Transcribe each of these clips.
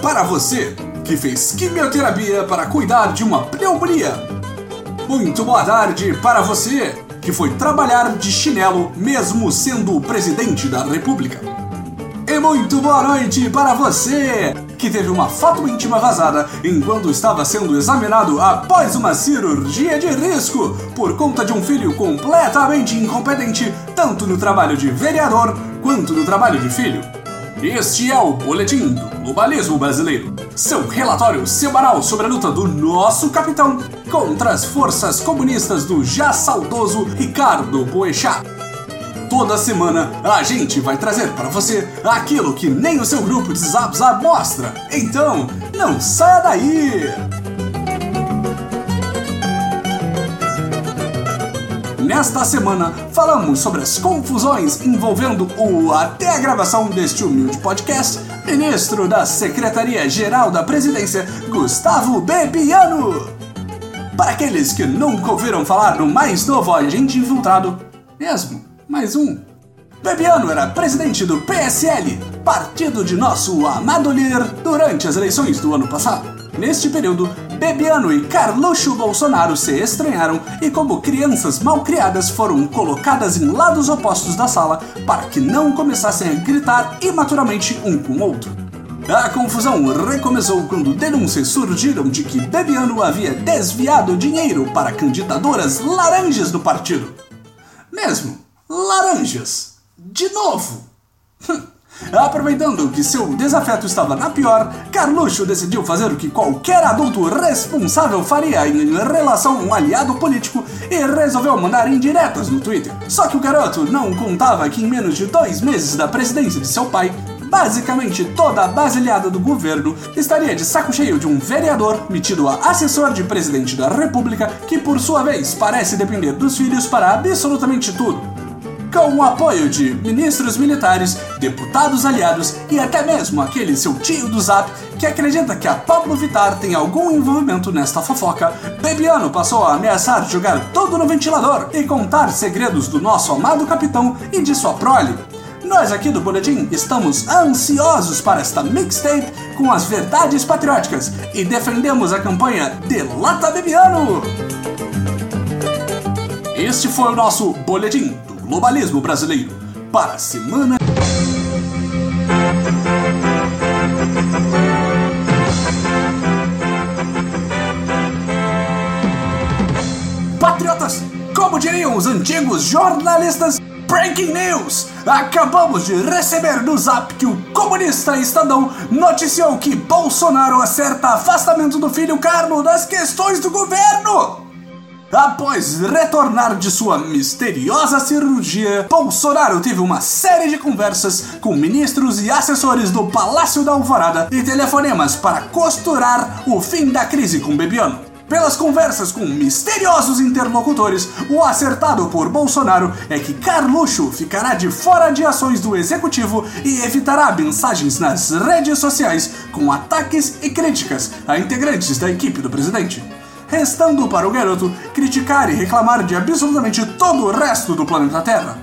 para você que fez quimioterapia para cuidar de uma pneumonia. Muito boa tarde para você que foi trabalhar de chinelo mesmo sendo o presidente da República. E muito boa noite para você que teve uma foto íntima vazada enquanto estava sendo examinado após uma cirurgia de risco por conta de um filho completamente incompetente, tanto no trabalho de vereador quanto no trabalho de filho. Este é o Boletim do Globalismo Brasileiro, seu relatório semanal sobre a luta do nosso capitão contra as forças comunistas do já saudoso Ricardo Boechat toda semana a gente vai trazer para você aquilo que nem o seu grupo de Zap Zap mostra. Então, não saia daí! Nesta semana, falamos sobre as confusões envolvendo o, até a gravação deste humilde podcast, ministro da Secretaria-Geral da Presidência, Gustavo Bebiano. Para aqueles que nunca ouviram falar do mais novo agente infiltrado, mesmo mais um. Bebiano era presidente do PSL, partido de nosso amado líder, durante as eleições do ano passado. Neste período, Bebiano e Carluxo Bolsonaro se estranharam e, como crianças mal criadas, foram colocadas em lados opostos da sala para que não começassem a gritar imaturamente um com o outro. A confusão recomeçou quando denúncias surgiram de que Bebiano havia desviado dinheiro para candidaturas laranjas do partido. Mesmo laranjas. De novo. Aproveitando que seu desafeto estava na pior, Carluxo decidiu fazer o que qualquer adulto responsável faria em relação a um aliado político e resolveu mandar indiretas no Twitter. Só que o garoto não contava que em menos de dois meses da presidência de seu pai, basicamente toda a basilhada do governo estaria de saco cheio de um vereador metido a assessor de presidente da república que por sua vez parece depender dos filhos para absolutamente tudo com o apoio de ministros militares, deputados aliados e até mesmo aquele seu tio do Zap que acredita que a Pablo Vittar tem algum envolvimento nesta fofoca, Bebiano passou a ameaçar jogar tudo no ventilador e contar segredos do nosso amado capitão e de sua prole. Nós aqui do Boletim estamos ansiosos para esta mixtape com as verdades patrióticas e defendemos a campanha Delata Bebiano! Este foi o nosso Boletim globalismo brasileiro para a semana. Patriotas, como diriam os antigos jornalistas, Breaking News! Acabamos de receber no zap que o comunista Estadão noticiou que Bolsonaro acerta afastamento do filho Carlos das questões do governo! Após retornar de sua misteriosa cirurgia, Bolsonaro teve uma série de conversas com ministros e assessores do Palácio da Alvorada e telefonemas para costurar o fim da crise com Bebiano. Pelas conversas com misteriosos interlocutores, o acertado por Bolsonaro é que Carluxo ficará de fora de ações do executivo e evitará mensagens nas redes sociais com ataques e críticas a integrantes da equipe do presidente restando para o garoto criticar e reclamar de absolutamente todo o resto do planeta Terra.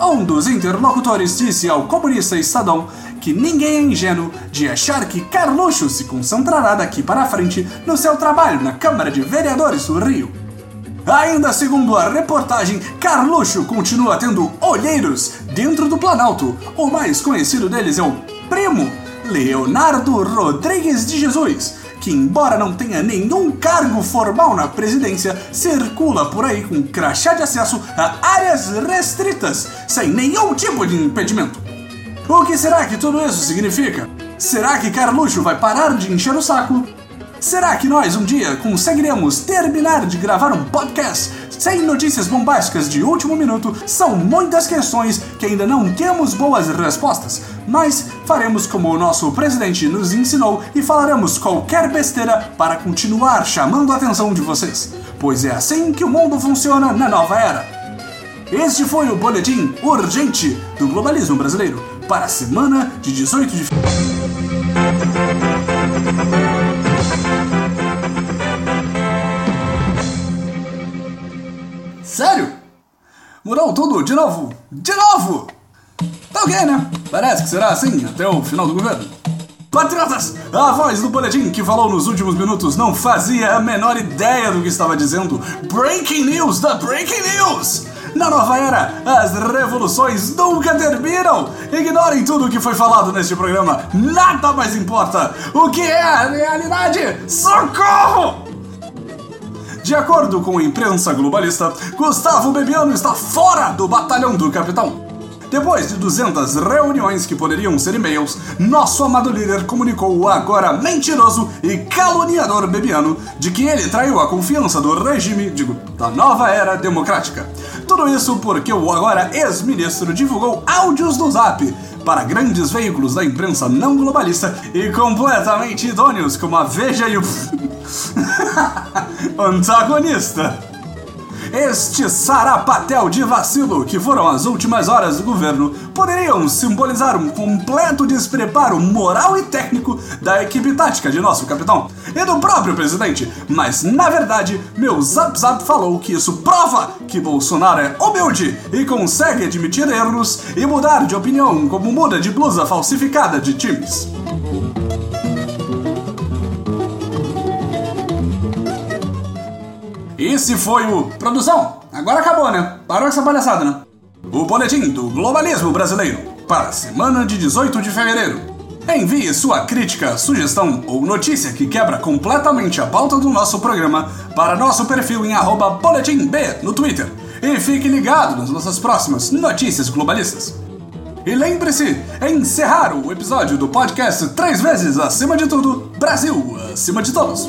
Um dos interlocutores disse ao comunista Estadão que ninguém é ingênuo de achar que Carluxo se concentrará daqui para frente no seu trabalho na Câmara de Vereadores do Rio. Ainda segundo a reportagem, Carluxo continua tendo olheiros dentro do Planalto. O mais conhecido deles é o primo Leonardo Rodrigues de Jesus, que, embora não tenha nenhum cargo formal na presidência, circula por aí com crachá de acesso a áreas restritas, sem nenhum tipo de impedimento. O que será que tudo isso significa? Será que Carluxo vai parar de encher o saco? Será que nós um dia conseguiremos terminar de gravar um podcast sem notícias bombásticas de último minuto? São muitas questões que ainda não temos boas respostas, mas faremos como o nosso presidente nos ensinou e falaremos qualquer besteira para continuar chamando a atenção de vocês, pois é assim que o mundo funciona na nova era. Este foi o boletim urgente do globalismo brasileiro para a semana de 18 de Sério? Mudou tudo de novo? De novo! Tá ok, né? Parece que será assim até o final do governo. Patriotas, a voz do boletim que falou nos últimos minutos não fazia a menor ideia do que estava dizendo. Breaking News da Breaking News! Na nova era, as revoluções nunca terminam! Ignorem tudo o que foi falado neste programa, nada mais importa! O que é a realidade? Socorro! De acordo com a imprensa globalista, Gustavo Bebiano está fora do batalhão do capitão. Depois de 200 reuniões que poderiam ser e-mails, nosso amado líder comunicou o agora mentiroso e caluniador Bebiano de que ele traiu a confiança do regime, digo, da nova era democrática. Tudo isso porque o agora ex-ministro divulgou áudios do Zap para grandes veículos da imprensa não globalista e completamente idôneos como a Veja e o antagonista. Este sarapatel de vacilo que foram as últimas horas do governo poderiam simbolizar um completo despreparo moral e técnico da equipe tática de nosso capitão e do próprio presidente, mas na verdade, meu Zap Zap falou que isso prova que Bolsonaro é humilde e consegue admitir erros e mudar de opinião como muda de blusa falsificada de times. Esse foi o. Produção, agora acabou, né? Parou essa palhaçada, né? O boletim do globalismo brasileiro para a semana de 18 de fevereiro. Envie sua crítica, sugestão ou notícia que quebra completamente a pauta do nosso programa para nosso perfil em boletimb no Twitter. E fique ligado nas nossas próximas notícias globalistas. E lembre-se, encerrar o episódio do podcast três vezes acima de tudo, Brasil acima de todos.